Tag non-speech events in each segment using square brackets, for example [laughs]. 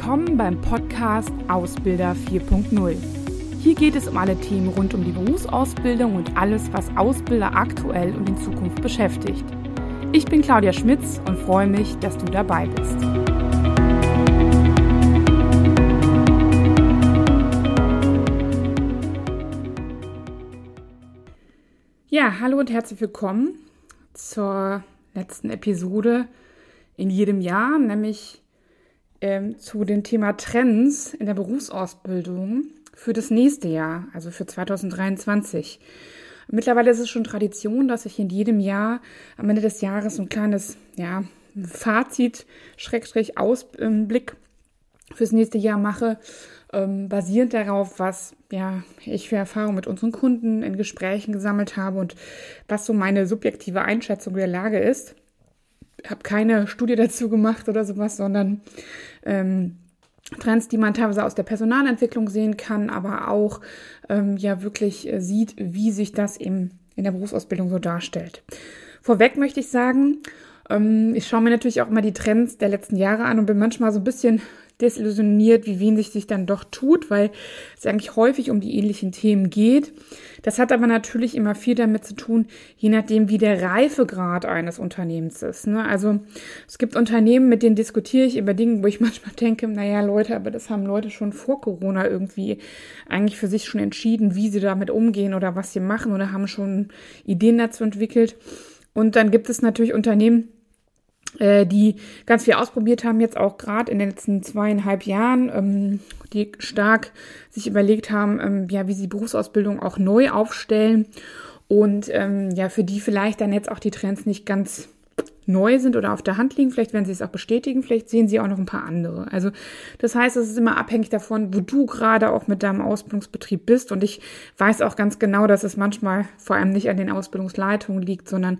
Willkommen beim Podcast Ausbilder 4.0. Hier geht es um alle Themen rund um die Berufsausbildung und alles, was Ausbilder aktuell und in Zukunft beschäftigt. Ich bin Claudia Schmitz und freue mich, dass du dabei bist. Ja, hallo und herzlich willkommen zur letzten Episode in jedem Jahr, nämlich ähm, zu dem Thema Trends in der Berufsausbildung für das nächste Jahr, also für 2023. Mittlerweile ist es schon Tradition, dass ich in jedem Jahr am Ende des Jahres ein kleines ja, Fazit, Schrägstrich, Ausblick fürs nächste Jahr mache, ähm, basierend darauf, was ja, ich für Erfahrungen mit unseren Kunden in Gesprächen gesammelt habe und was so meine subjektive Einschätzung der Lage ist habe keine Studie dazu gemacht oder sowas, sondern ähm, Trends, die man teilweise aus der Personalentwicklung sehen kann, aber auch ähm, ja wirklich äh, sieht, wie sich das eben in der Berufsausbildung so darstellt. Vorweg möchte ich sagen, ähm, ich schaue mir natürlich auch immer die Trends der letzten Jahre an und bin manchmal so ein bisschen desillusioniert, wie wenig sich dann doch tut, weil es eigentlich häufig um die ähnlichen Themen geht. Das hat aber natürlich immer viel damit zu tun, je nachdem, wie der Reifegrad eines Unternehmens ist. Ne? Also es gibt Unternehmen, mit denen diskutiere ich über Dinge, wo ich [laughs] manchmal denke, naja, Leute, aber das haben Leute schon vor Corona irgendwie eigentlich für sich schon entschieden, wie sie damit umgehen oder was sie machen oder haben schon Ideen dazu entwickelt. Und dann gibt es natürlich Unternehmen, die ganz viel ausprobiert haben, jetzt auch gerade in den letzten zweieinhalb Jahren, ähm, die stark sich überlegt haben, ähm, ja, wie sie Berufsausbildung auch neu aufstellen und ähm, ja, für die vielleicht dann jetzt auch die Trends nicht ganz neu sind oder auf der Hand liegen. Vielleicht werden sie es auch bestätigen, vielleicht sehen sie auch noch ein paar andere. Also das heißt, es ist immer abhängig davon, wo du gerade auch mit deinem Ausbildungsbetrieb bist. Und ich weiß auch ganz genau, dass es manchmal vor allem nicht an den Ausbildungsleitungen liegt, sondern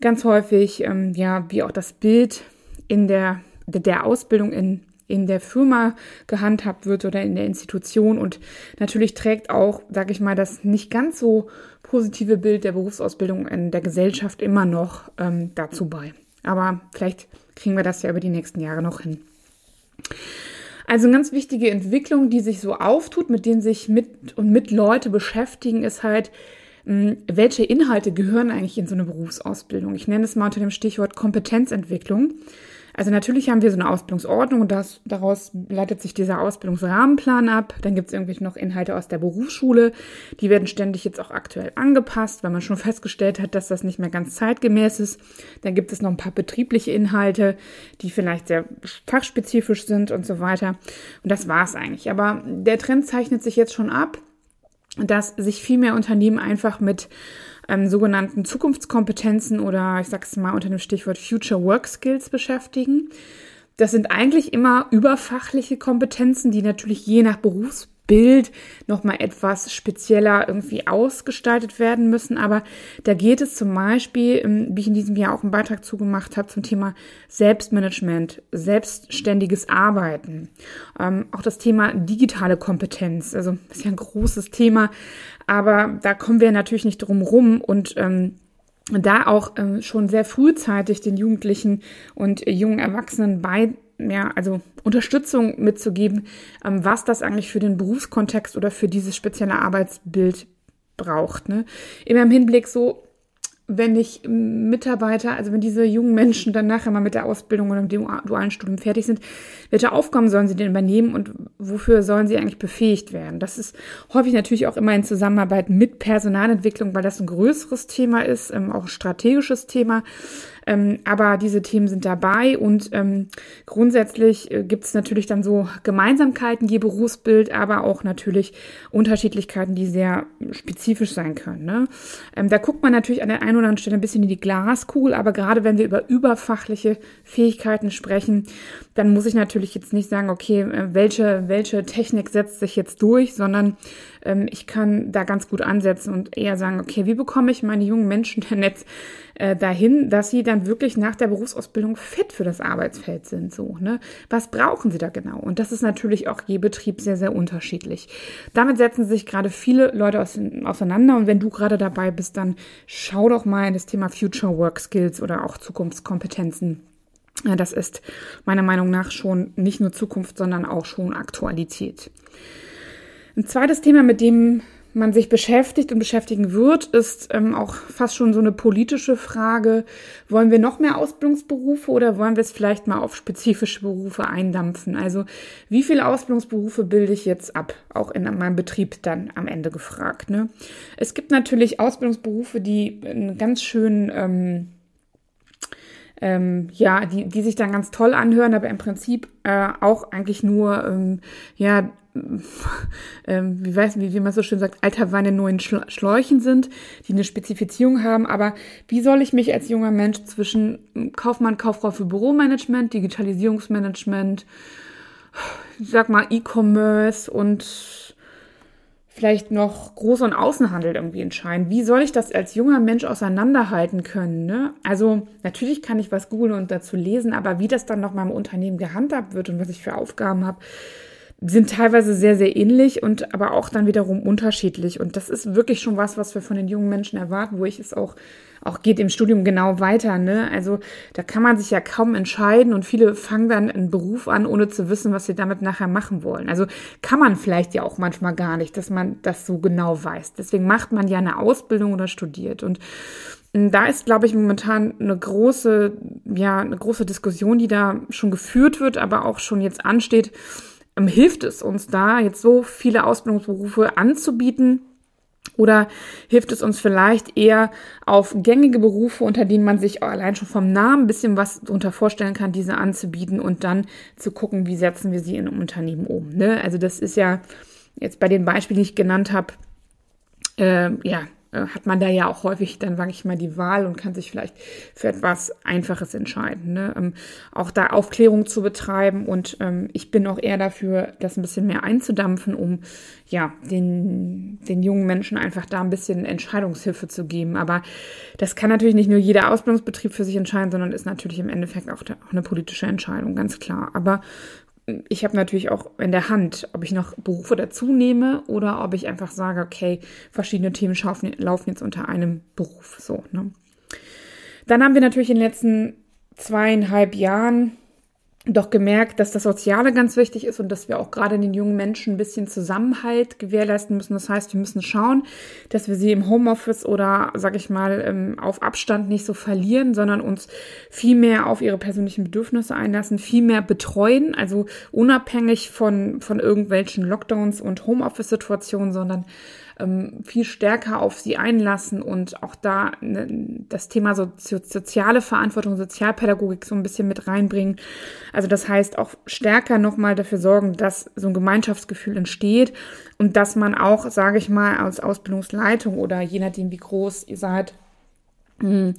ganz häufig, ähm, ja, wie auch das Bild in der, der Ausbildung in in der Firma gehandhabt wird oder in der Institution. Und natürlich trägt auch, sage ich mal, das nicht ganz so positive Bild der Berufsausbildung in der Gesellschaft immer noch ähm, dazu bei. Aber vielleicht kriegen wir das ja über die nächsten Jahre noch hin. Also eine ganz wichtige Entwicklung, die sich so auftut, mit denen sich mit und mit Leute beschäftigen, ist halt, hm, welche Inhalte gehören eigentlich in so eine Berufsausbildung? Ich nenne es mal unter dem Stichwort Kompetenzentwicklung. Also natürlich haben wir so eine Ausbildungsordnung und das, daraus leitet sich dieser Ausbildungsrahmenplan ab. Dann gibt es irgendwie noch Inhalte aus der Berufsschule. Die werden ständig jetzt auch aktuell angepasst, weil man schon festgestellt hat, dass das nicht mehr ganz zeitgemäß ist. Dann gibt es noch ein paar betriebliche Inhalte, die vielleicht sehr fachspezifisch sind und so weiter. Und das war es eigentlich. Aber der Trend zeichnet sich jetzt schon ab, dass sich viel mehr Unternehmen einfach mit ähm, sogenannten Zukunftskompetenzen oder ich sag's mal unter dem Stichwort Future Work Skills beschäftigen. Das sind eigentlich immer überfachliche Kompetenzen, die natürlich je nach Berufs Bild nochmal etwas spezieller irgendwie ausgestaltet werden müssen. Aber da geht es zum Beispiel, ähm, wie ich in diesem Jahr auch einen Beitrag zugemacht habe, zum Thema Selbstmanagement, selbstständiges Arbeiten. Ähm, auch das Thema digitale Kompetenz. Also ist ja ein großes Thema, aber da kommen wir natürlich nicht drum rum und ähm, da auch ähm, schon sehr frühzeitig den Jugendlichen und jungen Erwachsenen bei ja, also Unterstützung mitzugeben, ähm, was das eigentlich für den Berufskontext oder für dieses spezielle Arbeitsbild braucht. Ne? Immer im Hinblick so, wenn ich Mitarbeiter, also wenn diese jungen Menschen dann nachher mal mit der Ausbildung oder mit dem dualen Studium fertig sind, welche Aufgaben sollen sie denn übernehmen und wofür sollen sie eigentlich befähigt werden? Das ist häufig natürlich auch immer in Zusammenarbeit mit Personalentwicklung, weil das ein größeres Thema ist, ähm, auch ein strategisches Thema. Ähm, aber diese Themen sind dabei und ähm, grundsätzlich äh, gibt es natürlich dann so Gemeinsamkeiten je Berufsbild, aber auch natürlich Unterschiedlichkeiten, die sehr spezifisch sein können. Ne? Da guckt man natürlich an der einen oder anderen Stelle ein bisschen in die Glaskugel, aber gerade wenn wir über überfachliche Fähigkeiten sprechen, dann muss ich natürlich jetzt nicht sagen, okay, äh, welche, welche Technik setzt sich jetzt durch, sondern ähm, ich kann da ganz gut ansetzen und eher sagen, okay, wie bekomme ich meine jungen Menschen [laughs] denn jetzt äh, dahin, dass sie dann wirklich nach der Berufsausbildung fit für das Arbeitsfeld sind, so, ne? Was brauchen sie da genau? Und das ist natürlich auch je Betrieb sehr, sehr unterschiedlich. Damit setzen sich gerade viele Leute auseinander und wenn du gerade dabei bist, dann schau doch mal in das Thema Future Work Skills oder auch Zukunftskompetenzen Das ist meiner Meinung nach schon nicht nur Zukunft, sondern auch schon Aktualität. Ein zweites Thema, mit dem man sich beschäftigt und beschäftigen wird, ist ähm, auch fast schon so eine politische Frage. Wollen wir noch mehr Ausbildungsberufe oder wollen wir es vielleicht mal auf spezifische Berufe eindampfen? Also wie viele Ausbildungsberufe bilde ich jetzt ab? Auch in meinem Betrieb dann am Ende gefragt. Ne? Es gibt natürlich Ausbildungsberufe, die einen ganz schön... Ähm, ähm, ja, die, die sich dann ganz toll anhören, aber im Prinzip äh, auch eigentlich nur, ähm, ja, [laughs] ähm, wie weiß wie, wie man so schön sagt, alter Wein in neuen Schläuchen sind, die eine Spezifizierung haben. Aber wie soll ich mich als junger Mensch zwischen Kaufmann, Kauffrau für Büromanagement, Digitalisierungsmanagement, ich sag mal E-Commerce und vielleicht noch Groß- und Außenhandel irgendwie entscheiden. Wie soll ich das als junger Mensch auseinanderhalten können? Ne? Also natürlich kann ich was googeln und dazu lesen, aber wie das dann noch mal im Unternehmen gehandhabt wird und was ich für Aufgaben habe, sind teilweise sehr, sehr ähnlich und aber auch dann wiederum unterschiedlich. Und das ist wirklich schon was, was wir von den jungen Menschen erwarten, wo ich es auch, auch geht im Studium genau weiter. Ne? Also da kann man sich ja kaum entscheiden und viele fangen dann einen Beruf an, ohne zu wissen, was sie damit nachher machen wollen. Also kann man vielleicht ja auch manchmal gar nicht, dass man das so genau weiß. Deswegen macht man ja eine Ausbildung oder studiert. Und da ist, glaube ich, momentan eine große, ja, eine große Diskussion, die da schon geführt wird, aber auch schon jetzt ansteht hilft es uns da, jetzt so viele Ausbildungsberufe anzubieten? Oder hilft es uns vielleicht eher auf gängige Berufe, unter denen man sich allein schon vom Namen ein bisschen was darunter vorstellen kann, diese anzubieten und dann zu gucken, wie setzen wir sie in einem Unternehmen um. Ne? Also das ist ja jetzt bei den Beispielen, die ich genannt habe, äh, ja, äh, hat man da ja auch häufig dann, sage ich mal, die Wahl und kann sich vielleicht für etwas Einfaches entscheiden. Ne? Ähm, auch da Aufklärung zu betreiben und ähm, ich bin auch eher dafür, das ein bisschen mehr einzudampfen, um ja den, den jungen Menschen einfach da ein bisschen Entscheidungshilfe zu geben. Aber das kann natürlich nicht nur jeder Ausbildungsbetrieb für sich entscheiden, sondern ist natürlich im Endeffekt auch, auch eine politische Entscheidung, ganz klar. Aber ich habe natürlich auch in der Hand, ob ich noch Berufe dazu nehme oder ob ich einfach sage, okay, verschiedene Themen laufen jetzt unter einem Beruf. So, ne? Dann haben wir natürlich in den letzten zweieinhalb Jahren doch gemerkt, dass das Soziale ganz wichtig ist und dass wir auch gerade den jungen Menschen ein bisschen Zusammenhalt gewährleisten müssen. Das heißt, wir müssen schauen, dass wir sie im Homeoffice oder, sag ich mal, ähm, auf Abstand nicht so verlieren, sondern uns viel mehr auf ihre persönlichen Bedürfnisse einlassen, viel mehr betreuen, also unabhängig von, von irgendwelchen Lockdowns und Homeoffice-Situationen, sondern ähm, viel stärker auf sie einlassen und auch da ne, das Thema so, soziale Verantwortung, Sozialpädagogik so ein bisschen mit reinbringen. Also das heißt auch stärker nochmal dafür sorgen, dass so ein Gemeinschaftsgefühl entsteht und dass man auch, sage ich mal, als Ausbildungsleitung oder je nachdem, wie groß ihr seid, hm,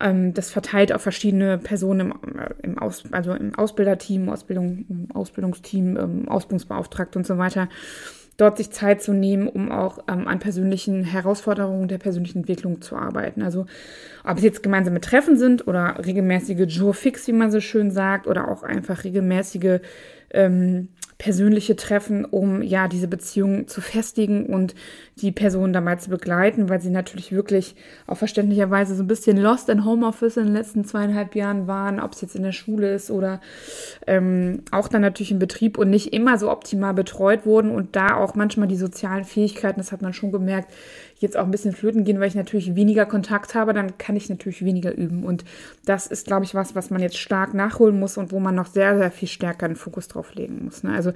ähm, das verteilt auf verschiedene Personen im, äh, im, Aus, also im Ausbilderteam, Ausbildung, Ausbildungsteam, ähm, Ausbildungsbeauftragte und so weiter dort sich Zeit zu nehmen, um auch ähm, an persönlichen Herausforderungen der persönlichen Entwicklung zu arbeiten. Also ob es jetzt gemeinsame Treffen sind oder regelmäßige Jour fix, wie man so schön sagt, oder auch einfach regelmäßige ähm, persönliche Treffen, um ja diese Beziehung zu festigen und die Person dabei zu begleiten, weil sie natürlich wirklich auf verständlicher Weise so ein bisschen lost in Homeoffice in den letzten zweieinhalb Jahren waren, ob es jetzt in der Schule ist oder ähm, auch dann natürlich im Betrieb und nicht immer so optimal betreut wurden und da auch manchmal die sozialen Fähigkeiten, das hat man schon gemerkt, jetzt auch ein bisschen flöten gehen, weil ich natürlich weniger Kontakt habe, dann kann ich natürlich weniger üben. Und das ist, glaube ich, was, was man jetzt stark nachholen muss und wo man noch sehr, sehr viel stärker den Fokus drauf legen muss. Ne? Also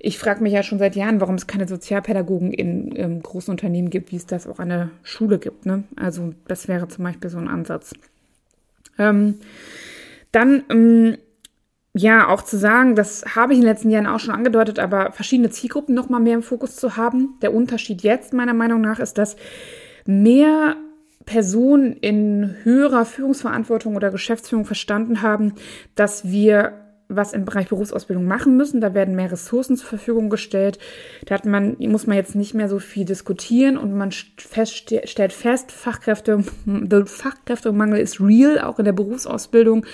ich frage mich ja schon seit Jahren, warum es keine Sozialpädagogen in ähm, großen Unternehmen gibt, wie es das auch an der Schule gibt. Ne? Also das wäre zum Beispiel so ein Ansatz. Ähm, dann ähm, ja, auch zu sagen, das habe ich in den letzten Jahren auch schon angedeutet, aber verschiedene Zielgruppen noch mal mehr im Fokus zu haben. Der Unterschied jetzt meiner Meinung nach ist, dass mehr Personen in höherer Führungsverantwortung oder Geschäftsführung verstanden haben, dass wir was im Bereich Berufsausbildung machen müssen. Da werden mehr Ressourcen zur Verfügung gestellt. Da hat man, muss man jetzt nicht mehr so viel diskutieren und man stellt fest, Fachkräfte, [laughs] der Fachkräftemangel ist real, auch in der Berufsausbildung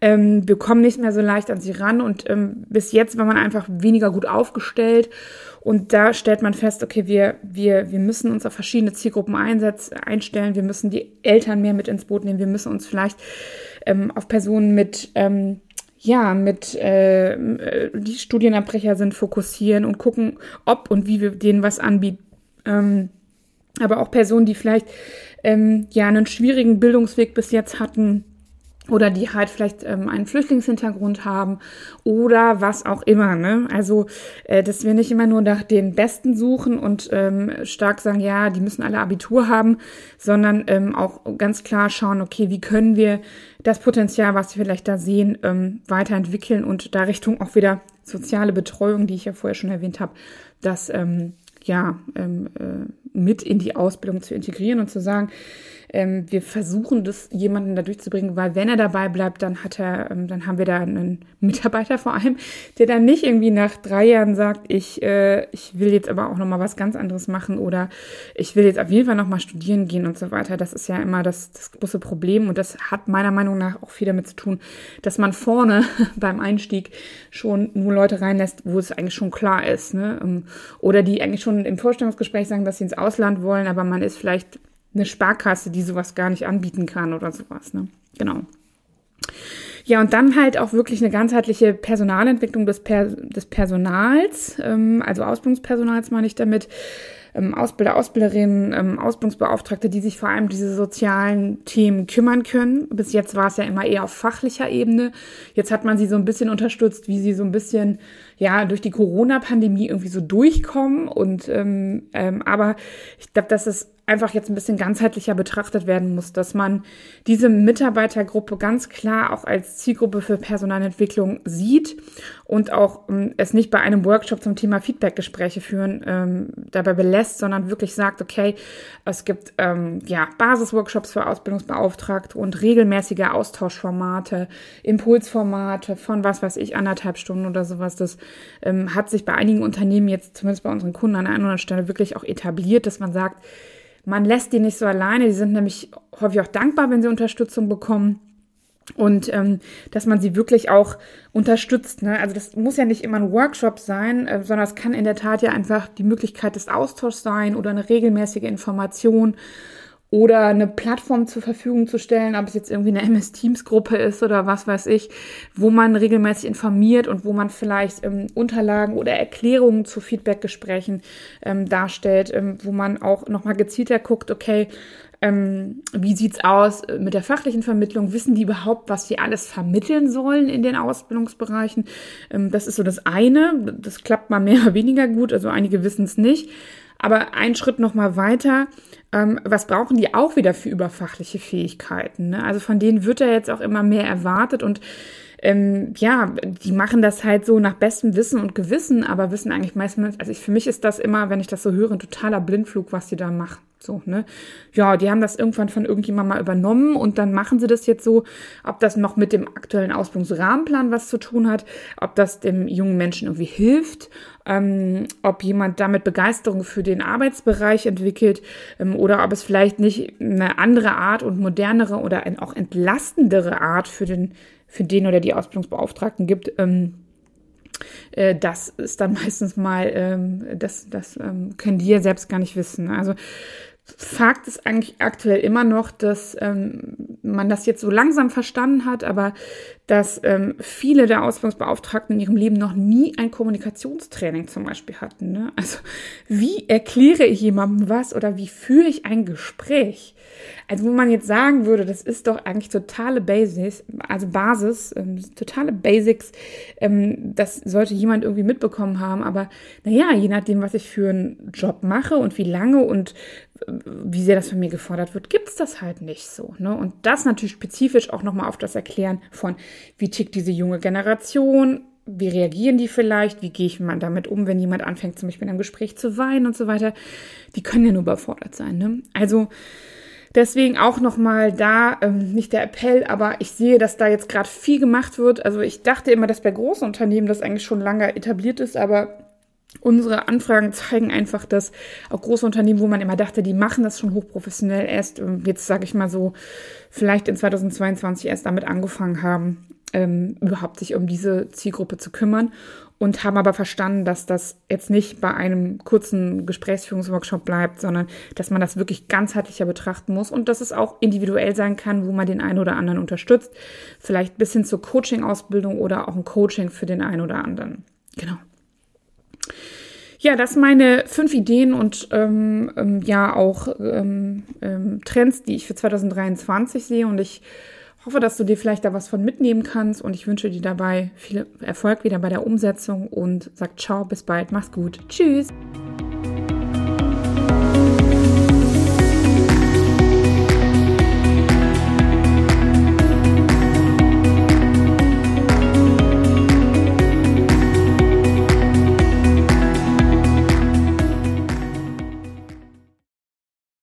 ähm, wir kommen nicht mehr so leicht an sie ran und ähm, bis jetzt war man einfach weniger gut aufgestellt. Und da stellt man fest, okay, wir, wir, wir müssen uns auf verschiedene Zielgruppen einsetzen, einstellen, wir müssen die Eltern mehr mit ins Boot nehmen, wir müssen uns vielleicht ähm, auf Personen mit ähm, ja, mit äh, äh, die Studienabbrecher sind, fokussieren und gucken, ob und wie wir denen was anbieten. Ähm, aber auch Personen, die vielleicht ähm, ja einen schwierigen Bildungsweg bis jetzt hatten, oder die halt vielleicht ähm, einen Flüchtlingshintergrund haben oder was auch immer. Ne? Also, äh, dass wir nicht immer nur nach den Besten suchen und ähm, stark sagen, ja, die müssen alle Abitur haben, sondern ähm, auch ganz klar schauen, okay, wie können wir das Potenzial, was wir vielleicht da sehen, ähm, weiterentwickeln und da Richtung auch wieder soziale Betreuung, die ich ja vorher schon erwähnt habe, das ähm, ja ähm, äh, mit in die Ausbildung zu integrieren und zu sagen, ähm, wir versuchen das jemanden da durchzubringen, weil wenn er dabei bleibt, dann hat er, ähm, dann haben wir da einen Mitarbeiter vor allem, der dann nicht irgendwie nach drei Jahren sagt, ich, äh, ich will jetzt aber auch noch mal was ganz anderes machen oder ich will jetzt auf jeden Fall noch mal studieren gehen und so weiter. Das ist ja immer das, das große Problem und das hat meiner Meinung nach auch viel damit zu tun, dass man vorne [laughs] beim Einstieg schon nur Leute reinlässt, wo es eigentlich schon klar ist, ne? Ähm, oder die eigentlich schon im Vorstellungsgespräch sagen, dass sie ins Ausland wollen, aber man ist vielleicht eine Sparkasse, die sowas gar nicht anbieten kann oder sowas. Ne? Genau. Ja, und dann halt auch wirklich eine ganzheitliche Personalentwicklung des, per des Personals, ähm, also Ausbildungspersonals meine ich damit, ähm, Ausbilder, Ausbilderinnen, ähm, Ausbildungsbeauftragte, die sich vor allem diese sozialen Themen kümmern können. Bis jetzt war es ja immer eher auf fachlicher Ebene. Jetzt hat man sie so ein bisschen unterstützt, wie sie so ein bisschen ja durch die Corona-Pandemie irgendwie so durchkommen. Und ähm, ähm, aber ich glaube, dass es einfach jetzt ein bisschen ganzheitlicher betrachtet werden muss, dass man diese Mitarbeitergruppe ganz klar auch als Zielgruppe für Personalentwicklung sieht und auch ähm, es nicht bei einem Workshop zum Thema Feedbackgespräche führen ähm, dabei belässt, sondern wirklich sagt, okay, es gibt ähm, ja Basisworkshops für Ausbildungsbeauftragte und regelmäßige Austauschformate, Impulsformate von was weiß ich anderthalb Stunden oder sowas. Das ähm, hat sich bei einigen Unternehmen jetzt zumindest bei unseren Kunden an einer anderen Stelle wirklich auch etabliert, dass man sagt, man lässt die nicht so alleine. Die sind nämlich häufig auch dankbar, wenn sie Unterstützung bekommen. Und ähm, dass man sie wirklich auch unterstützt. Ne? Also das muss ja nicht immer ein Workshop sein, äh, sondern es kann in der Tat ja einfach die Möglichkeit des Austauschs sein oder eine regelmäßige Information oder eine Plattform zur Verfügung zu stellen, ob es jetzt irgendwie eine MS Teams Gruppe ist oder was weiß ich, wo man regelmäßig informiert und wo man vielleicht ähm, Unterlagen oder Erklärungen zu Feedbackgesprächen ähm, darstellt, ähm, wo man auch nochmal gezielter guckt, okay, ähm, wie sieht's aus mit der fachlichen Vermittlung? Wissen die überhaupt, was sie alles vermitteln sollen in den Ausbildungsbereichen? Ähm, das ist so das eine. Das klappt mal mehr oder weniger gut. Also einige wissen es nicht. Aber ein Schritt noch mal weiter. Ähm, was brauchen die auch wieder für überfachliche Fähigkeiten? Ne? Also von denen wird ja jetzt auch immer mehr erwartet und ähm, ja, die machen das halt so nach bestem Wissen und Gewissen, aber wissen eigentlich meistens, also ich, für mich ist das immer, wenn ich das so höre, ein totaler Blindflug, was die da machen. So, ne? Ja, die haben das irgendwann von irgendjemandem mal übernommen und dann machen sie das jetzt so, ob das noch mit dem aktuellen Ausbildungsrahmenplan was zu tun hat, ob das dem jungen Menschen irgendwie hilft, ähm, ob jemand damit Begeisterung für den Arbeitsbereich entwickelt ähm, oder ob es vielleicht nicht eine andere Art und modernere oder auch entlastendere Art für den, für den oder die Ausbildungsbeauftragten gibt. Ähm, äh, das ist dann [laughs] meistens mal, ähm, das, das ähm, können die ja selbst gar nicht wissen. Also Fakt ist eigentlich aktuell immer noch, dass ähm, man das jetzt so langsam verstanden hat, aber dass ähm, viele der Ausbildungsbeauftragten in ihrem Leben noch nie ein Kommunikationstraining zum Beispiel hatten. Ne? Also wie erkläre ich jemandem was oder wie führe ich ein Gespräch? Also wo man jetzt sagen würde, das ist doch eigentlich totale Basis, also Basis, ähm, totale Basics, ähm, das sollte jemand irgendwie mitbekommen haben. Aber naja, je nachdem, was ich für einen Job mache und wie lange und wie sehr das von mir gefordert wird, gibt's das halt nicht so. Ne? Und das natürlich spezifisch auch nochmal auf das Erklären von, wie tickt diese junge Generation, wie reagieren die vielleicht, wie gehe ich mal damit um, wenn jemand anfängt, zum Beispiel in einem Gespräch zu weinen und so weiter. Die können ja nur überfordert sein. Ne? Also deswegen auch nochmal da, ähm, nicht der Appell, aber ich sehe, dass da jetzt gerade viel gemacht wird. Also ich dachte immer, dass bei großen Unternehmen das eigentlich schon lange etabliert ist, aber Unsere Anfragen zeigen einfach, dass auch große Unternehmen, wo man immer dachte, die machen das schon hochprofessionell, erst ähm, jetzt sage ich mal so, vielleicht in 2022 erst damit angefangen haben, ähm, überhaupt sich um diese Zielgruppe zu kümmern und haben aber verstanden, dass das jetzt nicht bei einem kurzen Gesprächsführungsworkshop bleibt, sondern dass man das wirklich ganzheitlicher betrachten muss und dass es auch individuell sein kann, wo man den einen oder anderen unterstützt. Vielleicht bis hin zur Coaching-Ausbildung oder auch ein Coaching für den einen oder anderen. Genau. Ja, das meine fünf Ideen und ähm, ähm, ja auch ähm, ähm Trends, die ich für 2023 sehe. Und ich hoffe, dass du dir vielleicht da was von mitnehmen kannst und ich wünsche dir dabei viel Erfolg wieder bei der Umsetzung und sag ciao, bis bald, mach's gut, tschüss.